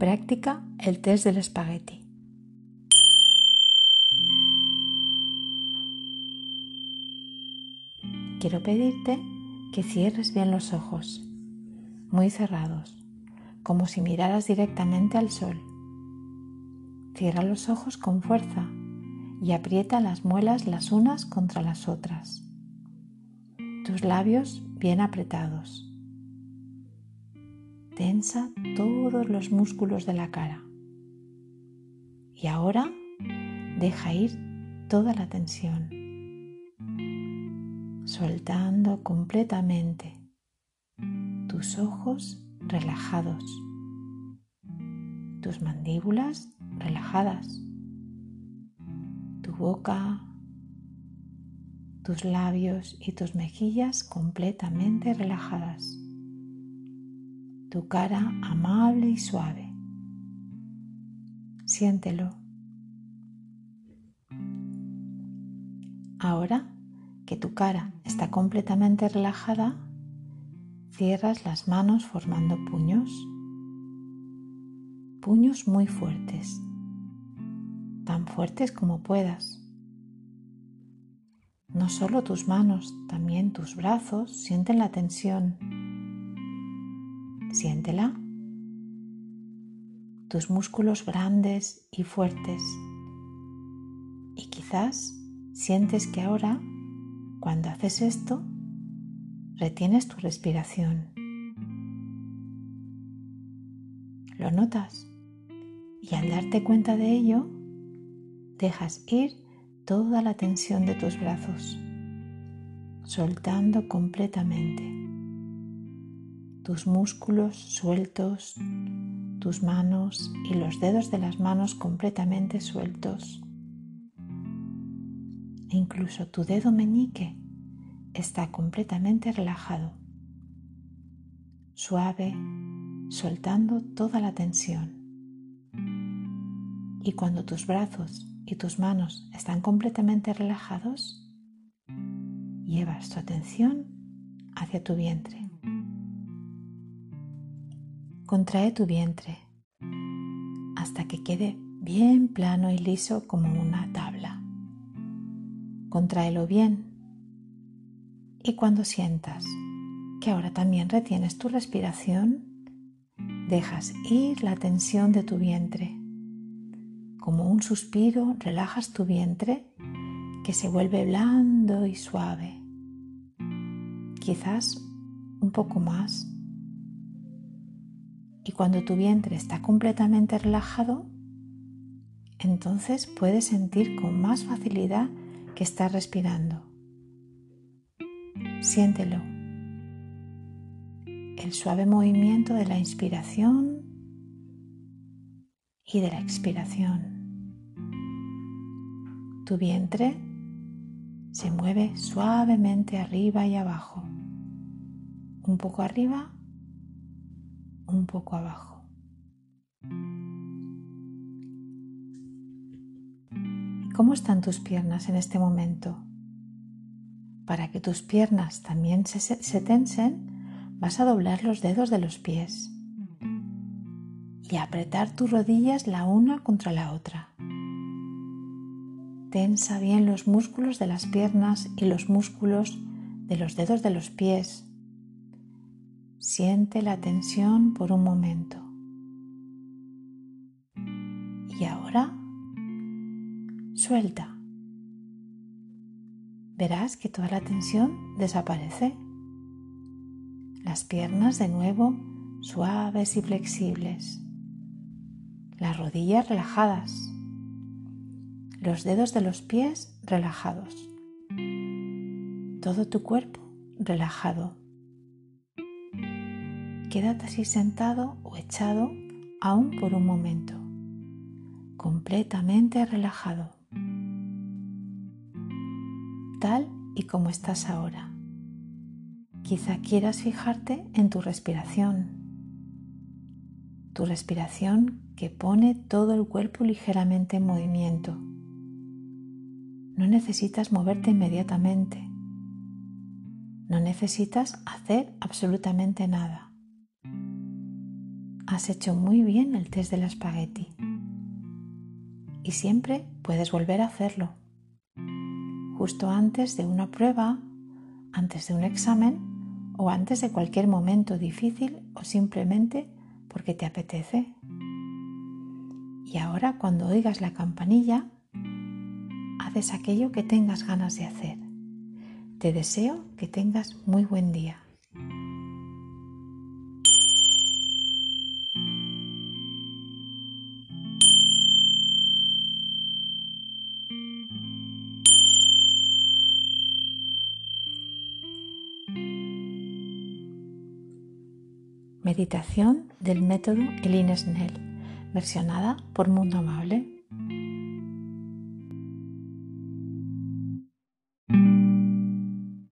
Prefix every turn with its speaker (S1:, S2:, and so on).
S1: práctica el test del espagueti. Quiero pedirte que cierres bien los ojos, muy cerrados, como si miraras directamente al sol. Cierra los ojos con fuerza y aprieta las muelas las unas contra las otras. Tus labios bien apretados. Tensa todos los músculos de la cara. Y ahora deja ir toda la tensión, soltando completamente tus ojos relajados, tus mandíbulas relajadas tu boca, tus labios y tus mejillas completamente relajadas, tu cara amable y suave. Siéntelo. Ahora que tu cara está completamente relajada, cierras las manos formando puños, puños muy fuertes tan fuertes como puedas. No solo tus manos, también tus brazos sienten la tensión. Siéntela. Tus músculos grandes y fuertes. Y quizás sientes que ahora, cuando haces esto, retienes tu respiración. Lo notas. Y al darte cuenta de ello, dejas ir toda la tensión de tus brazos, soltando completamente tus músculos sueltos, tus manos y los dedos de las manos completamente sueltos. E incluso tu dedo meñique está completamente relajado, suave, soltando toda la tensión. Y cuando tus brazos y tus manos están completamente relajados, llevas tu atención hacia tu vientre. Contrae tu vientre hasta que quede bien plano y liso como una tabla. Contraelo bien y cuando sientas que ahora también retienes tu respiración, dejas ir la tensión de tu vientre como un suspiro, relajas tu vientre que se vuelve blando y suave. Quizás un poco más. Y cuando tu vientre está completamente relajado, entonces puedes sentir con más facilidad que estás respirando. Siéntelo. El suave movimiento de la inspiración y de la expiración. Tu vientre se mueve suavemente arriba y abajo, un poco arriba, un poco abajo. ¿Cómo están tus piernas en este momento? Para que tus piernas también se, se tensen, vas a doblar los dedos de los pies y apretar tus rodillas la una contra la otra. Tensa bien los músculos de las piernas y los músculos de los dedos de los pies. Siente la tensión por un momento. Y ahora, suelta. Verás que toda la tensión desaparece. Las piernas de nuevo suaves y flexibles las rodillas relajadas, los dedos de los pies relajados, todo tu cuerpo relajado. Quédate así sentado o echado aún por un momento, completamente relajado, tal y como estás ahora. Quizá quieras fijarte en tu respiración, tu respiración que pone todo el cuerpo ligeramente en movimiento. No necesitas moverte inmediatamente. No necesitas hacer absolutamente nada. Has hecho muy bien el test del espagueti. Y siempre puedes volver a hacerlo. Justo antes de una prueba, antes de un examen o antes de cualquier momento difícil o simplemente porque te apetece. Y ahora cuando oigas la campanilla, haces aquello que tengas ganas de hacer. Te deseo que tengas muy buen día. Meditación del método Eline Snell, versionada por Mundo Amable.